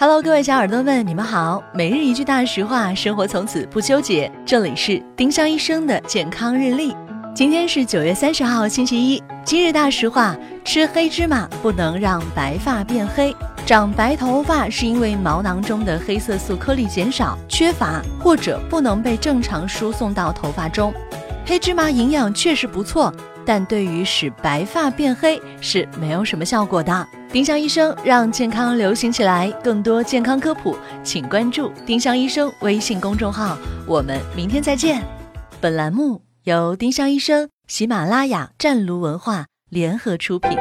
Hello，各位小耳朵们，你们好。每日一句大实话，生活从此不纠结。这里是丁香医生的健康日历。今天是九月三十号，星期一。今日大实话：吃黑芝麻不能让白发变黑。长白头发是因为毛囊中的黑色素颗粒减少、缺乏或者不能被正常输送到头发中。黑芝麻营养确实不错，但对于使白发变黑是没有什么效果的。丁香医生让健康流行起来，更多健康科普，请关注丁香医生微信公众号。我们明天再见。本栏目由丁香医生、喜马拉雅、湛庐文化联合出品。